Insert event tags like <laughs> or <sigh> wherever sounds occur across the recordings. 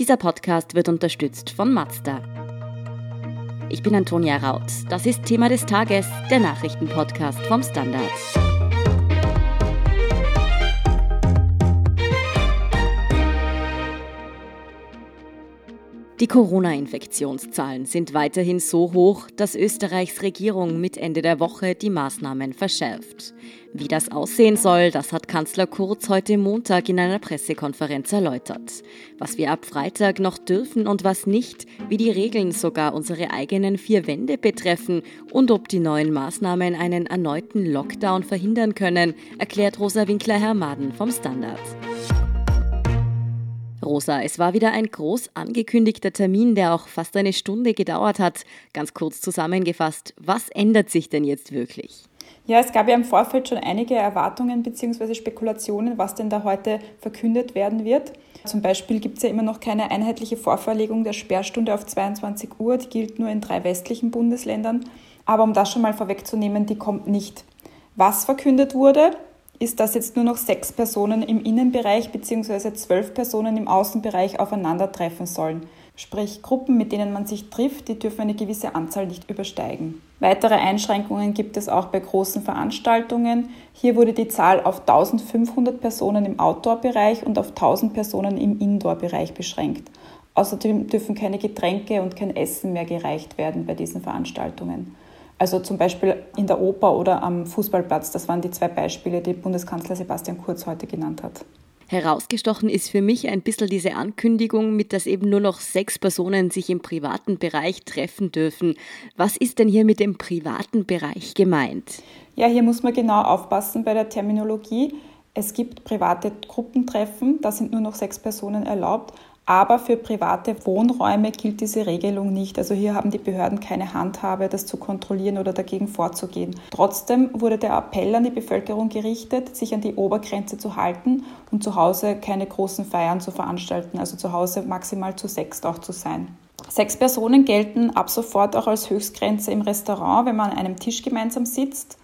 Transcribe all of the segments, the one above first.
Dieser Podcast wird unterstützt von Mazda. Ich bin Antonia Raut. Das ist Thema des Tages, der Nachrichtenpodcast vom Standard. Die Corona-Infektionszahlen sind weiterhin so hoch, dass Österreichs Regierung mit Ende der Woche die Maßnahmen verschärft. Wie das aussehen soll, das hat Kanzler Kurz heute Montag in einer Pressekonferenz erläutert. Was wir ab Freitag noch dürfen und was nicht, wie die Regeln sogar unsere eigenen vier Wände betreffen und ob die neuen Maßnahmen einen erneuten Lockdown verhindern können, erklärt Rosa Winkler-Hermaden vom Standard. Rosa, es war wieder ein groß angekündigter Termin, der auch fast eine Stunde gedauert hat. Ganz kurz zusammengefasst, was ändert sich denn jetzt wirklich? Ja, es gab ja im Vorfeld schon einige Erwartungen bzw. Spekulationen, was denn da heute verkündet werden wird. Zum Beispiel gibt es ja immer noch keine einheitliche Vorverlegung der Sperrstunde auf 22 Uhr. Die gilt nur in drei westlichen Bundesländern. Aber um das schon mal vorwegzunehmen, die kommt nicht. Was verkündet wurde, ist, dass jetzt nur noch sechs Personen im Innenbereich bzw. zwölf Personen im Außenbereich aufeinandertreffen sollen. Sprich, Gruppen, mit denen man sich trifft, die dürfen eine gewisse Anzahl nicht übersteigen. Weitere Einschränkungen gibt es auch bei großen Veranstaltungen. Hier wurde die Zahl auf 1500 Personen im Outdoor-Bereich und auf 1000 Personen im Indoor-Bereich beschränkt. Außerdem dürfen keine Getränke und kein Essen mehr gereicht werden bei diesen Veranstaltungen. Also zum Beispiel in der Oper oder am Fußballplatz. Das waren die zwei Beispiele, die Bundeskanzler Sebastian Kurz heute genannt hat. Herausgestochen ist für mich ein bisschen diese Ankündigung mit, dass eben nur noch sechs Personen sich im privaten Bereich treffen dürfen. Was ist denn hier mit dem privaten Bereich gemeint? Ja, hier muss man genau aufpassen bei der Terminologie. Es gibt private Gruppentreffen, da sind nur noch sechs Personen erlaubt, aber für private Wohnräume gilt diese Regelung nicht. Also hier haben die Behörden keine Handhabe, das zu kontrollieren oder dagegen vorzugehen. Trotzdem wurde der Appell an die Bevölkerung gerichtet, sich an die Obergrenze zu halten und zu Hause keine großen Feiern zu veranstalten, also zu Hause maximal zu sechs auch zu sein. Sechs Personen gelten ab sofort auch als Höchstgrenze im Restaurant, wenn man an einem Tisch gemeinsam sitzt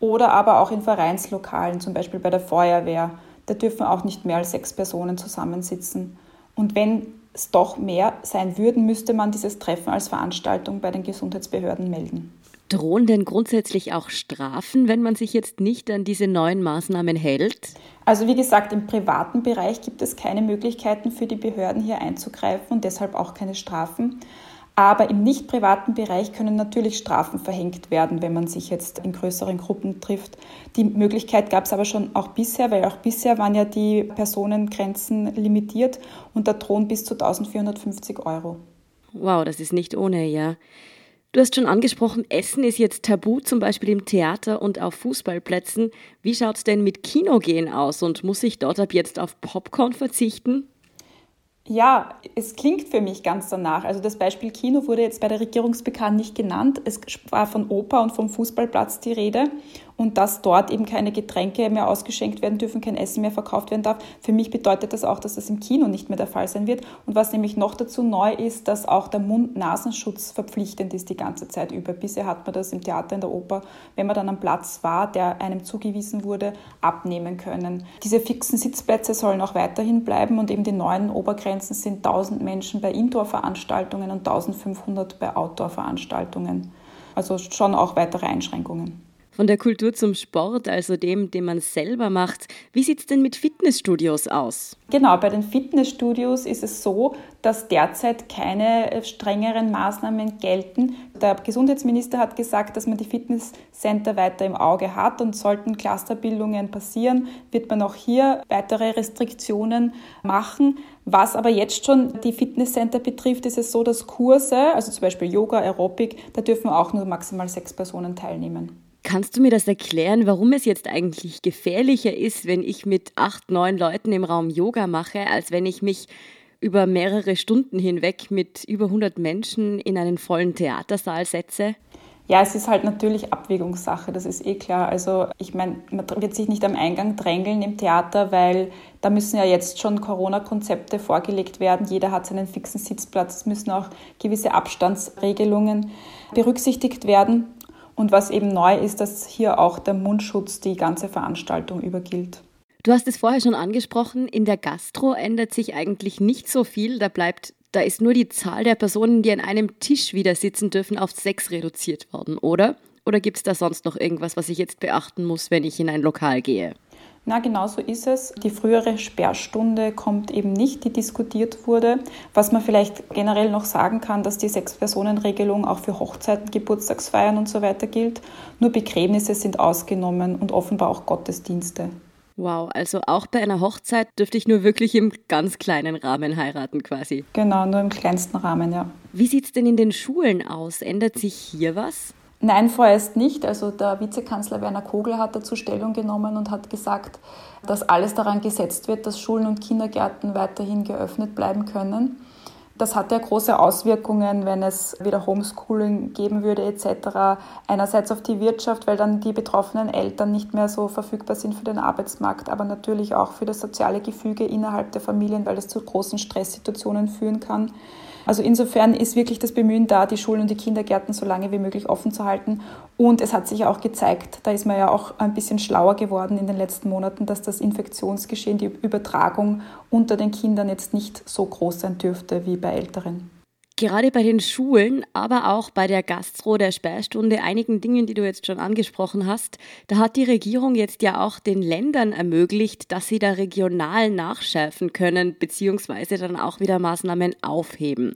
oder aber auch in Vereinslokalen, zum Beispiel bei der Feuerwehr. Da dürfen auch nicht mehr als sechs Personen zusammensitzen. Und wenn es doch mehr sein würden, müsste man dieses Treffen als Veranstaltung bei den Gesundheitsbehörden melden. Drohen denn grundsätzlich auch Strafen, wenn man sich jetzt nicht an diese neuen Maßnahmen hält? Also wie gesagt, im privaten Bereich gibt es keine Möglichkeiten für die Behörden hier einzugreifen und deshalb auch keine Strafen. Aber im nicht privaten Bereich können natürlich Strafen verhängt werden, wenn man sich jetzt in größeren Gruppen trifft. Die Möglichkeit gab es aber schon auch bisher, weil auch bisher waren ja die Personengrenzen limitiert und da drohen bis zu 1450 Euro. Wow, das ist nicht ohne, ja. Du hast schon angesprochen, Essen ist jetzt tabu, zum Beispiel im Theater und auf Fußballplätzen. Wie schaut es denn mit Kinogehen aus und muss ich dort ab jetzt auf Popcorn verzichten? Ja, es klingt für mich ganz danach. Also das Beispiel Kino wurde jetzt bei der Regierungsbekannt nicht genannt. Es war von Oper und vom Fußballplatz die Rede und dass dort eben keine Getränke mehr ausgeschenkt werden dürfen, kein Essen mehr verkauft werden darf. Für mich bedeutet das auch, dass das im Kino nicht mehr der Fall sein wird. Und was nämlich noch dazu neu ist, dass auch der Mund-Nasenschutz verpflichtend ist die ganze Zeit über. Bisher hat man das im Theater, in der Oper, wenn man dann am Platz war, der einem zugewiesen wurde, abnehmen können. Diese fixen Sitzplätze sollen auch weiterhin bleiben und eben die neuen Obergrenzen sind 1000 Menschen bei Indoor-Veranstaltungen und 1500 bei Outdoor-Veranstaltungen. Also schon auch weitere Einschränkungen. Von der Kultur zum Sport, also dem, den man selber macht. Wie sieht es denn mit Fitnessstudios aus? Genau, bei den Fitnessstudios ist es so, dass derzeit keine äh, strengeren Maßnahmen gelten. Der Gesundheitsminister hat gesagt, dass man die Fitnesscenter weiter im Auge hat und sollten Clusterbildungen passieren, wird man auch hier weitere Restriktionen machen. Was aber jetzt schon die Fitnesscenter betrifft, ist es so, dass Kurse, also zum Beispiel Yoga, Aerobic, da dürfen auch nur maximal sechs Personen teilnehmen. Kannst du mir das erklären, warum es jetzt eigentlich gefährlicher ist, wenn ich mit acht, neun Leuten im Raum Yoga mache, als wenn ich mich über mehrere Stunden hinweg mit über 100 Menschen in einen vollen Theatersaal setze? Ja, es ist halt natürlich Abwägungssache, das ist eh klar. Also ich meine, man wird sich nicht am Eingang drängeln im Theater, weil da müssen ja jetzt schon Corona-Konzepte vorgelegt werden. Jeder hat seinen fixen Sitzplatz. Es müssen auch gewisse Abstandsregelungen berücksichtigt werden. Und was eben neu ist, dass hier auch der Mundschutz die ganze Veranstaltung über gilt. Du hast es vorher schon angesprochen, in der Gastro ändert sich eigentlich nicht so viel. Da bleibt, da ist nur die Zahl der Personen, die an einem Tisch wieder sitzen dürfen, auf sechs reduziert worden, oder? Oder gibt es da sonst noch irgendwas, was ich jetzt beachten muss, wenn ich in ein Lokal gehe? Na, genau so ist es. Die frühere Sperrstunde kommt eben nicht, die diskutiert wurde. Was man vielleicht generell noch sagen kann, dass die Sechs-Personen-Regelung auch für Hochzeiten, Geburtstagsfeiern und so weiter gilt. Nur Begräbnisse sind ausgenommen und offenbar auch Gottesdienste. Wow, also auch bei einer Hochzeit dürfte ich nur wirklich im ganz kleinen Rahmen heiraten quasi. Genau, nur im kleinsten Rahmen, ja. Wie sieht es denn in den Schulen aus? Ändert sich hier was? Nein, vorerst nicht. Also der Vizekanzler Werner Kogler hat dazu Stellung genommen und hat gesagt, dass alles daran gesetzt wird, dass Schulen und Kindergärten weiterhin geöffnet bleiben können. Das hat ja große Auswirkungen, wenn es wieder Homeschooling geben würde etc. Einerseits auf die Wirtschaft, weil dann die betroffenen Eltern nicht mehr so verfügbar sind für den Arbeitsmarkt, aber natürlich auch für das soziale Gefüge innerhalb der Familien, weil es zu großen Stresssituationen führen kann. Also insofern ist wirklich das Bemühen da, die Schulen und die Kindergärten so lange wie möglich offen zu halten. Und es hat sich auch gezeigt, da ist man ja auch ein bisschen schlauer geworden in den letzten Monaten, dass das Infektionsgeschehen, die Übertragung unter den Kindern jetzt nicht so groß sein dürfte wie bei Älteren. Gerade bei den Schulen, aber auch bei der Gastro, der Sperrstunde, einigen Dingen, die du jetzt schon angesprochen hast, da hat die Regierung jetzt ja auch den Ländern ermöglicht, dass sie da regional nachschärfen können, beziehungsweise dann auch wieder Maßnahmen aufheben.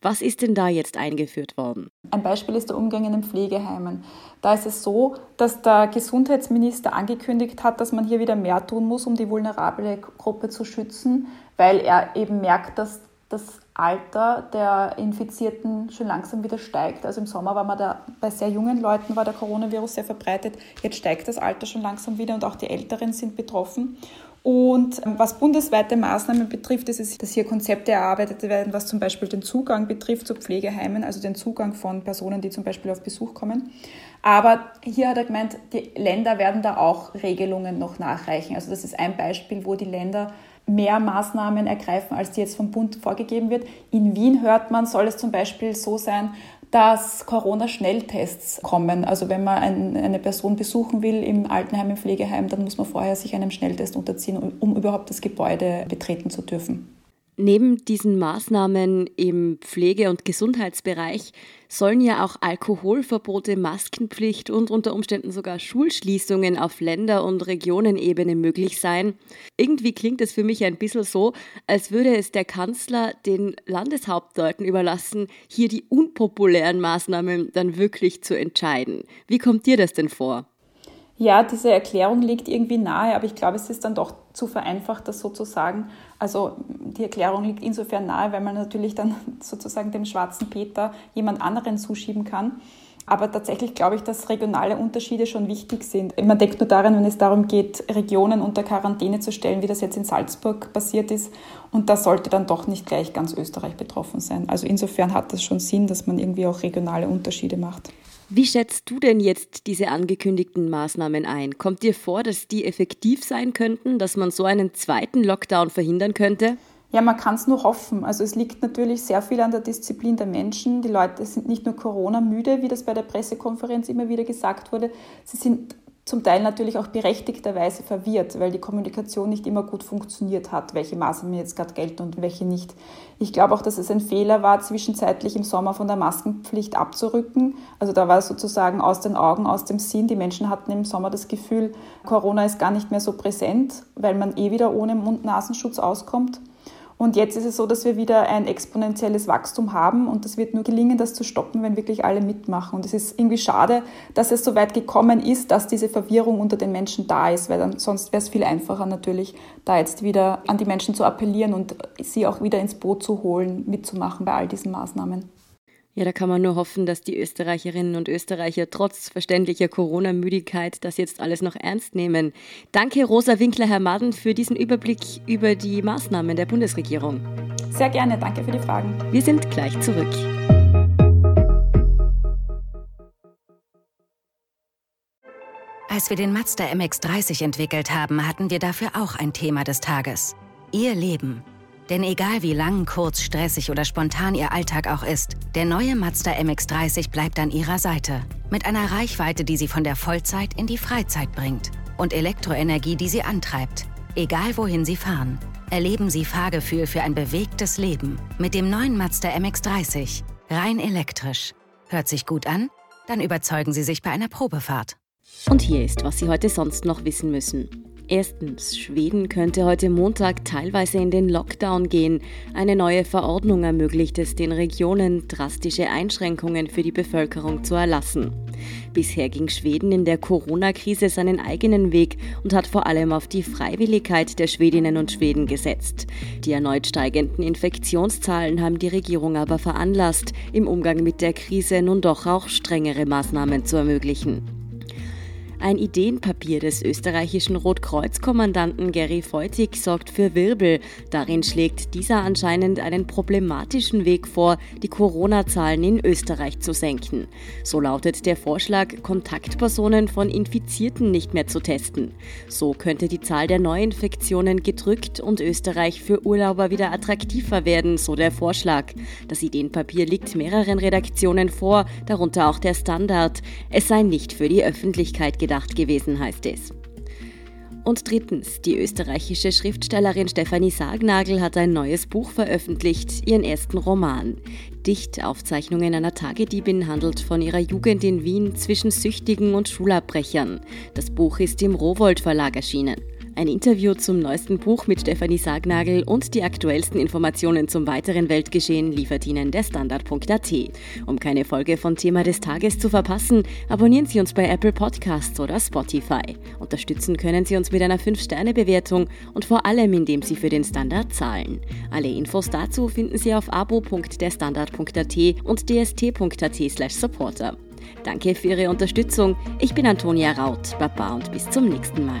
Was ist denn da jetzt eingeführt worden? Ein Beispiel ist der Umgang in den Pflegeheimen. Da ist es so, dass der Gesundheitsminister angekündigt hat, dass man hier wieder mehr tun muss, um die vulnerable Gruppe zu schützen, weil er eben merkt, dass das Alter der Infizierten schon langsam wieder steigt. Also im Sommer war man da bei sehr jungen Leuten war der Coronavirus sehr verbreitet. Jetzt steigt das Alter schon langsam wieder und auch die Älteren sind betroffen. Und ähm, was bundesweite Maßnahmen betrifft, ist es, dass hier Konzepte erarbeitet werden, was zum Beispiel den Zugang betrifft zu Pflegeheimen, also den Zugang von Personen, die zum Beispiel auf Besuch kommen. Aber hier hat er gemeint, die Länder werden da auch Regelungen noch nachreichen. Also das ist ein Beispiel, wo die Länder mehr Maßnahmen ergreifen, als die jetzt vom Bund vorgegeben wird. In Wien hört man, soll es zum Beispiel so sein, dass Corona-Schnelltests kommen. Also wenn man ein, eine Person besuchen will im Altenheim, im Pflegeheim, dann muss man vorher sich einem Schnelltest unterziehen, um, um überhaupt das Gebäude betreten zu dürfen. Neben diesen Maßnahmen im Pflege- und Gesundheitsbereich sollen ja auch Alkoholverbote, Maskenpflicht und unter Umständen sogar Schulschließungen auf Länder- und Regionenebene möglich sein. Irgendwie klingt es für mich ein bisschen so, als würde es der Kanzler den Landeshauptleuten überlassen, hier die unpopulären Maßnahmen dann wirklich zu entscheiden. Wie kommt dir das denn vor? Ja, diese Erklärung liegt irgendwie nahe, aber ich glaube, es ist dann doch zu vereinfacht, das sozusagen. Also die Erklärung liegt insofern nahe, weil man natürlich dann <laughs> sozusagen dem schwarzen Peter jemand anderen zuschieben kann. Aber tatsächlich glaube ich, dass regionale Unterschiede schon wichtig sind. Man denkt nur daran, wenn es darum geht, Regionen unter Quarantäne zu stellen, wie das jetzt in Salzburg passiert ist. Und da sollte dann doch nicht gleich ganz Österreich betroffen sein. Also insofern hat das schon Sinn, dass man irgendwie auch regionale Unterschiede macht. Wie schätzt du denn jetzt diese angekündigten Maßnahmen ein? Kommt dir vor, dass die effektiv sein könnten, dass man so einen zweiten Lockdown verhindern könnte? Ja, man kann es nur hoffen. Also es liegt natürlich sehr viel an der Disziplin der Menschen. Die Leute sind nicht nur Corona-müde, wie das bei der Pressekonferenz immer wieder gesagt wurde. Sie sind zum Teil natürlich auch berechtigterweise verwirrt, weil die Kommunikation nicht immer gut funktioniert hat, welche Maßnahmen jetzt gerade gelten und welche nicht. Ich glaube auch, dass es ein Fehler war, zwischenzeitlich im Sommer von der Maskenpflicht abzurücken. Also da war es sozusagen aus den Augen, aus dem Sinn. Die Menschen hatten im Sommer das Gefühl, Corona ist gar nicht mehr so präsent, weil man eh wieder ohne Mund-Nasenschutz auskommt. Und jetzt ist es so, dass wir wieder ein exponentielles Wachstum haben und es wird nur gelingen, das zu stoppen, wenn wirklich alle mitmachen. Und es ist irgendwie schade, dass es so weit gekommen ist, dass diese Verwirrung unter den Menschen da ist, weil dann sonst wäre es viel einfacher natürlich, da jetzt wieder an die Menschen zu appellieren und sie auch wieder ins Boot zu holen, mitzumachen bei all diesen Maßnahmen. Ja, da kann man nur hoffen, dass die Österreicherinnen und Österreicher trotz verständlicher Corona-Müdigkeit das jetzt alles noch ernst nehmen. Danke, Rosa Winkler-Herr Madden, für diesen Überblick über die Maßnahmen der Bundesregierung. Sehr gerne, danke für die Fragen. Wir sind gleich zurück. Als wir den Mazda MX30 entwickelt haben, hatten wir dafür auch ein Thema des Tages. Ihr Leben. Denn egal wie lang, kurz, stressig oder spontan Ihr Alltag auch ist, der neue Mazda MX30 bleibt an Ihrer Seite. Mit einer Reichweite, die Sie von der Vollzeit in die Freizeit bringt. Und Elektroenergie, die Sie antreibt. Egal wohin Sie fahren, erleben Sie Fahrgefühl für ein bewegtes Leben mit dem neuen Mazda MX30. Rein elektrisch. Hört sich gut an? Dann überzeugen Sie sich bei einer Probefahrt. Und hier ist, was Sie heute sonst noch wissen müssen. Erstens, Schweden könnte heute Montag teilweise in den Lockdown gehen. Eine neue Verordnung ermöglicht es den Regionen, drastische Einschränkungen für die Bevölkerung zu erlassen. Bisher ging Schweden in der Corona-Krise seinen eigenen Weg und hat vor allem auf die Freiwilligkeit der Schwedinnen und Schweden gesetzt. Die erneut steigenden Infektionszahlen haben die Regierung aber veranlasst, im Umgang mit der Krise nun doch auch strengere Maßnahmen zu ermöglichen. Ein Ideenpapier des österreichischen Rotkreuzkommandanten Gary Feutig sorgt für Wirbel. Darin schlägt dieser anscheinend einen problematischen Weg vor, die Corona-Zahlen in Österreich zu senken. So lautet der Vorschlag, Kontaktpersonen von Infizierten nicht mehr zu testen. So könnte die Zahl der Neuinfektionen gedrückt und Österreich für Urlauber wieder attraktiver werden, so der Vorschlag. Das Ideenpapier liegt mehreren Redaktionen vor, darunter auch der Standard. Es sei nicht für die Öffentlichkeit gedacht gedacht gewesen, heißt es. Und drittens, die österreichische Schriftstellerin Stefanie Sargnagel hat ein neues Buch veröffentlicht, ihren ersten Roman. Dichtaufzeichnungen einer Tagediebin handelt von ihrer Jugend in Wien zwischen Süchtigen und Schulabbrechern. Das Buch ist im Rowold Verlag erschienen. Ein Interview zum neuesten Buch mit Stefanie Sargnagel und die aktuellsten Informationen zum weiteren Weltgeschehen liefert Ihnen der Standard.at. Um keine Folge von Thema des Tages zu verpassen, abonnieren Sie uns bei Apple Podcasts oder Spotify. Unterstützen können Sie uns mit einer 5-Sterne-Bewertung und vor allem, indem Sie für den Standard zahlen. Alle Infos dazu finden Sie auf abo.derstandard.at und dst.at/supporter. Danke für Ihre Unterstützung. Ich bin Antonia Raut. Baba und bis zum nächsten Mal.